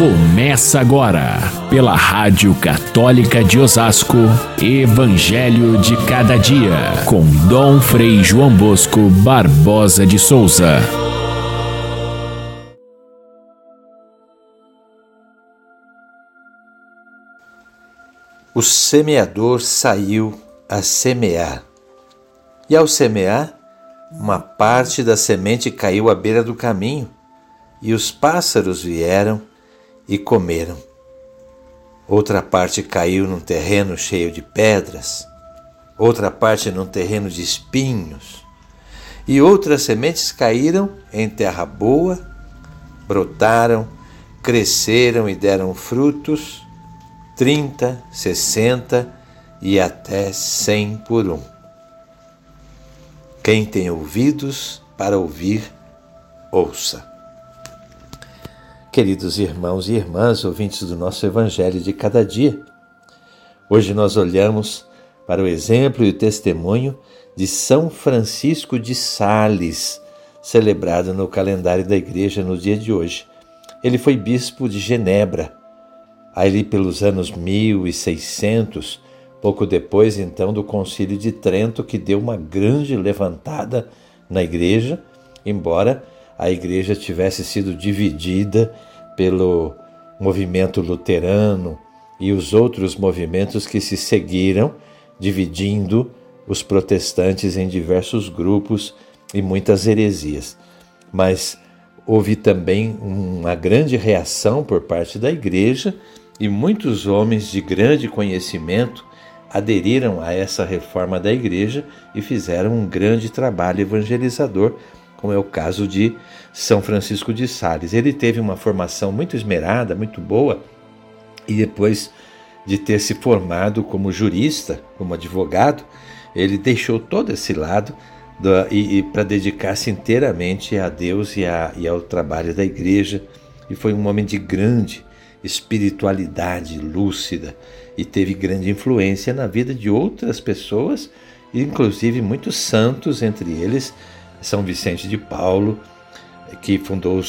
Começa agora, pela Rádio Católica de Osasco, Evangelho de Cada Dia, com Dom Frei João Bosco Barbosa de Souza. O semeador saiu a semear, e ao semear, uma parte da semente caiu à beira do caminho, e os pássaros vieram e comeram. Outra parte caiu num terreno cheio de pedras, outra parte num terreno de espinhos, e outras sementes caíram em terra boa, brotaram, cresceram e deram frutos, trinta, sessenta e até cem por um. Quem tem ouvidos para ouvir, ouça. Queridos irmãos e irmãs, ouvintes do nosso Evangelho de cada dia, hoje nós olhamos para o exemplo e o testemunho de São Francisco de Sales, celebrado no calendário da Igreja no dia de hoje. Ele foi bispo de Genebra, ali pelos anos 1600, pouco depois então do Concílio de Trento, que deu uma grande levantada na Igreja, embora a igreja tivesse sido dividida pelo movimento luterano e os outros movimentos que se seguiram, dividindo os protestantes em diversos grupos e muitas heresias. Mas houve também uma grande reação por parte da igreja e muitos homens de grande conhecimento aderiram a essa reforma da igreja e fizeram um grande trabalho evangelizador como é o caso de São Francisco de Sales. Ele teve uma formação muito esmerada, muito boa, e depois de ter se formado como jurista, como advogado, ele deixou todo esse lado do, e, e para dedicar-se inteiramente a Deus e, a, e ao trabalho da igreja. E foi um homem de grande espiritualidade lúcida e teve grande influência na vida de outras pessoas, inclusive muitos santos, entre eles são Vicente de Paulo, que fundou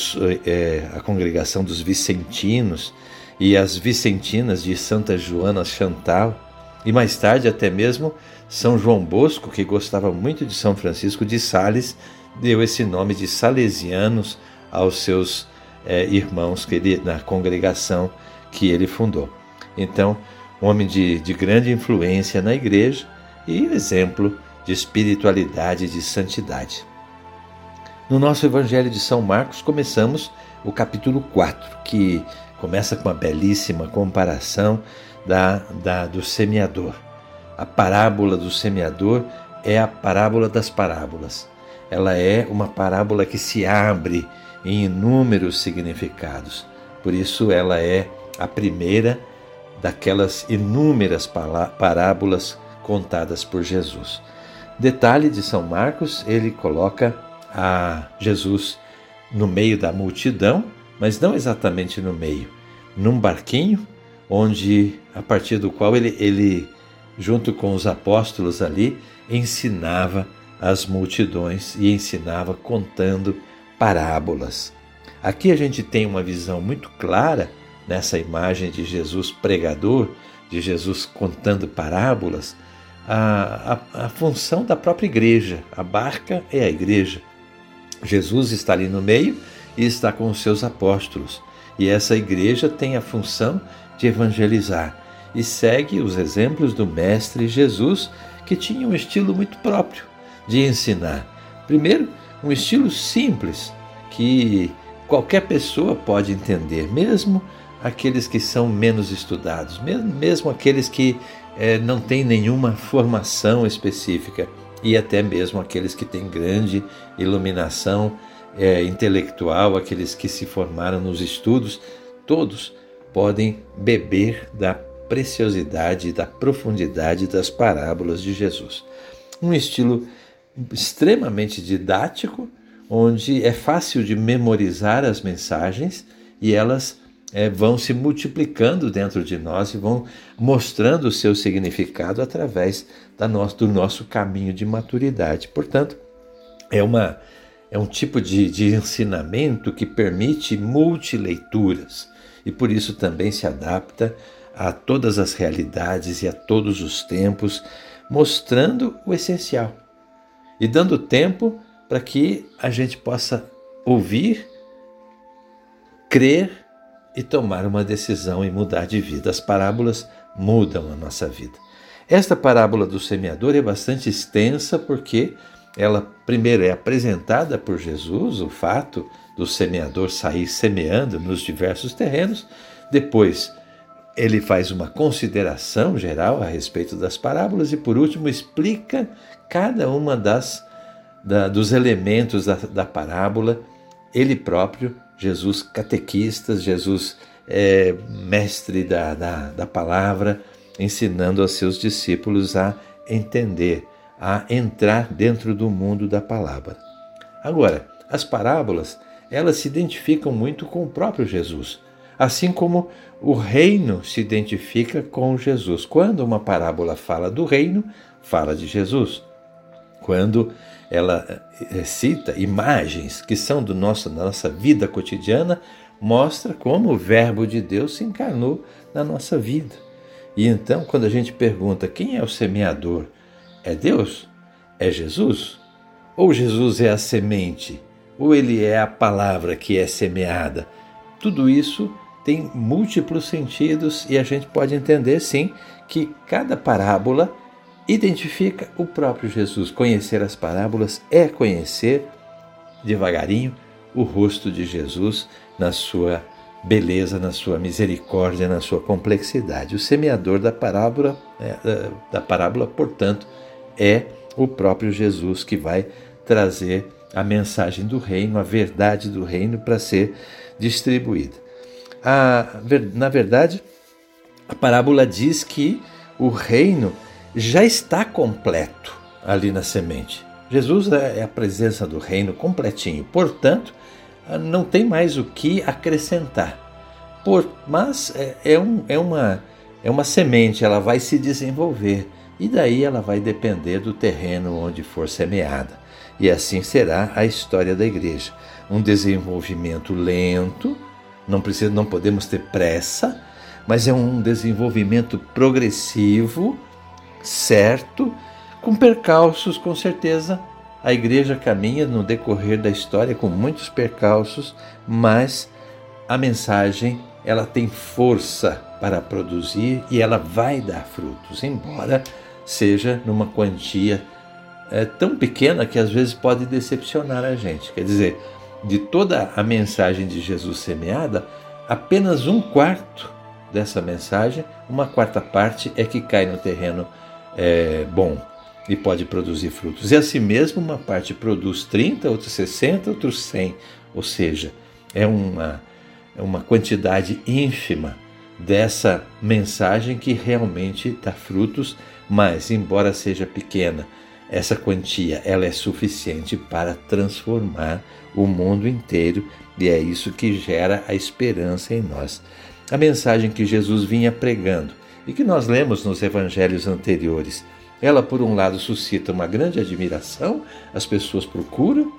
é, a congregação dos Vicentinos e as Vicentinas de Santa Joana Chantal, e mais tarde até mesmo São João Bosco, que gostava muito de São Francisco de Sales, deu esse nome de Salesianos aos seus é, irmãos que ele, na congregação que ele fundou. Então, um homem de, de grande influência na igreja e exemplo de espiritualidade e de santidade. No nosso Evangelho de São Marcos, começamos o capítulo 4, que começa com uma belíssima comparação da, da, do semeador. A parábola do semeador é a parábola das parábolas. Ela é uma parábola que se abre em inúmeros significados. Por isso, ela é a primeira daquelas inúmeras parábolas contadas por Jesus. Detalhe de São Marcos, ele coloca a Jesus no meio da multidão, mas não exatamente no meio, num barquinho, onde a partir do qual ele, ele junto com os apóstolos ali, ensinava as multidões e ensinava contando parábolas. Aqui a gente tem uma visão muito clara nessa imagem de Jesus pregador, de Jesus contando parábolas, a, a, a função da própria igreja. A barca é a igreja. Jesus está ali no meio e está com os seus apóstolos. E essa igreja tem a função de evangelizar e segue os exemplos do Mestre Jesus, que tinha um estilo muito próprio de ensinar. Primeiro, um estilo simples, que qualquer pessoa pode entender, mesmo aqueles que são menos estudados, mesmo, aqueles que é, não têm nenhuma formação específica e até mesmo aqueles que têm grande iluminação é, intelectual, aqueles que se formaram nos estudos, todos podem beber da preciosidade da profundidade das parábolas de Jesus. Um estilo extremamente didático, onde é fácil de memorizar as mensagens e elas é, vão se multiplicando dentro de nós e vão mostrando o seu significado através da nosso, do nosso caminho de maturidade. Portanto, é uma, é um tipo de, de ensinamento que permite multileituras e por isso também se adapta a todas as realidades e a todos os tempos, mostrando o essencial e dando tempo para que a gente possa ouvir, crer e tomar uma decisão e mudar de vida. As parábolas mudam a nossa vida. Esta parábola do semeador é bastante extensa porque ela primeiro é apresentada por Jesus, o fato do semeador sair semeando nos diversos terrenos, depois ele faz uma consideração geral a respeito das parábolas e por último explica cada uma das da, dos elementos da, da, parábola, ele próprio, Jesus catequista, Jesus é, mestre da, da, da palavra, ensinando aos seus discípulos a entender, a entrar dentro do mundo da palavra. Agora, as parábolas, elas se identificam muito com o próprio Jesus, assim como o reino se identifica com Jesus. Quando uma parábola fala do reino, fala de Jesus. Quando ela eh, cita imagens que são do nosso, da nossa vida cotidiana, mostra como o Verbo de Deus se encarnou na nossa vida. E então, quando a gente pergunta quem é o semeador, é Deus? É Jesus? Ou Jesus é a semente? Ou ele é a palavra que é semeada? Tudo isso tem múltiplos sentidos e a gente pode entender sim que cada parábola identifica o próprio Jesus. Conhecer as parábolas é conhecer devagarinho o rosto de Jesus na sua beleza, na sua misericórdia, na sua complexidade. O semeador da parábola, é, da parábola, portanto, é o próprio Jesus que vai trazer a mensagem do reino, a verdade do reino para ser distribuída. A, na verdade, a parábola diz que o reino já está completo ali na semente. Jesus é, é a presença do reino completinho. Portanto, ah, não tem mais o que acrescentar. Por, mas é, é, um, é, uma, é uma semente, ela vai se desenvolver e daí ela vai depender do terreno onde for semeada. E assim será a história da igreja. Um desenvolvimento lento, não, precisa, não podemos ter pressa, mas é um desenvolvimento progressivo, certo, com percalços, com certeza, a igreja caminha no decorrer da história com muitos percalços, mas a mensagem ela tem força para produzir e ela vai dar frutos, embora seja numa quantia é, tão pequena que às vezes pode decepcionar a gente. Quer dizer, de toda a mensagem de Jesus semeada, apenas um quarto dessa mensagem, uma quarta parte é que cai no terreno é, bom e pode produzir frutos. E assim mesmo, uma parte produz 30, outra 60, outros 100. Ou seja, é uma, é uma quantidade ínfima dessa mensagem que realmente dá frutos, mas, embora seja pequena, essa quantia ela é suficiente para transformar o mundo inteiro e é isso que gera a esperança em nós. A mensagem que Jesus vinha pregando e que nós lemos nos evangelhos anteriores ela, por um lado, suscita uma grande admiração, as pessoas procuram,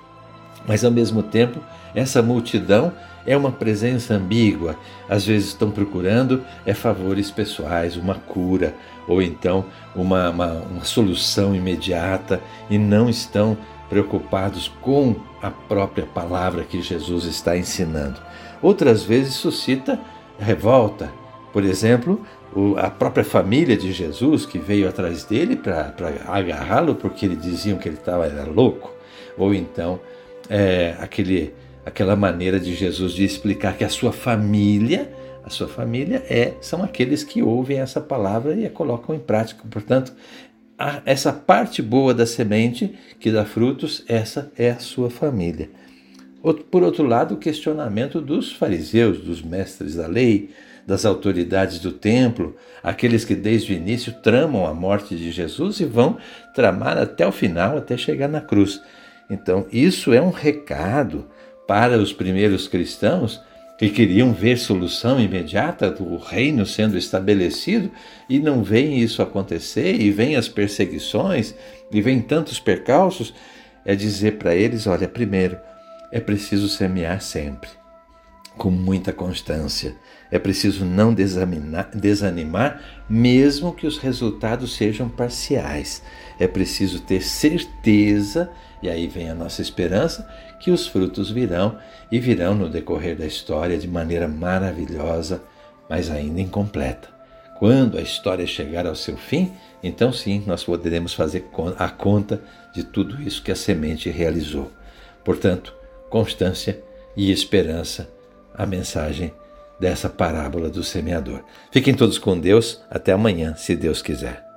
mas ao mesmo tempo, essa multidão é uma presença ambígua. Às vezes estão procurando é favores pessoais, uma cura, ou então uma, uma, uma solução imediata, e não estão preocupados com a própria palavra que Jesus está ensinando. Outras vezes suscita revolta. Por exemplo, a própria família de Jesus que veio atrás dele para agarrá-lo porque eles diziam que ele estava era louco, ou então é, aquele, aquela maneira de Jesus de explicar que a sua família, a sua família é são aqueles que ouvem essa palavra e a colocam em prática. Portanto, a, essa parte boa da semente que dá frutos, essa é a sua família. Por outro lado, o questionamento dos fariseus, dos mestres da lei, das autoridades do templo, aqueles que desde o início tramam a morte de Jesus e vão tramar até o final, até chegar na cruz. Então, isso é um recado para os primeiros cristãos que queriam ver solução imediata do reino sendo estabelecido e não veem isso acontecer, e vêm as perseguições, e vêm tantos percalços, é dizer para eles: olha, primeiro, é preciso semear sempre, com muita constância. É preciso não desanimar, mesmo que os resultados sejam parciais. É preciso ter certeza, e aí vem a nossa esperança, que os frutos virão e virão no decorrer da história de maneira maravilhosa, mas ainda incompleta. Quando a história chegar ao seu fim, então sim nós poderemos fazer a conta de tudo isso que a semente realizou. Portanto, constância e esperança, a mensagem dessa parábola do semeador. Fiquem todos com Deus. Até amanhã, se Deus quiser.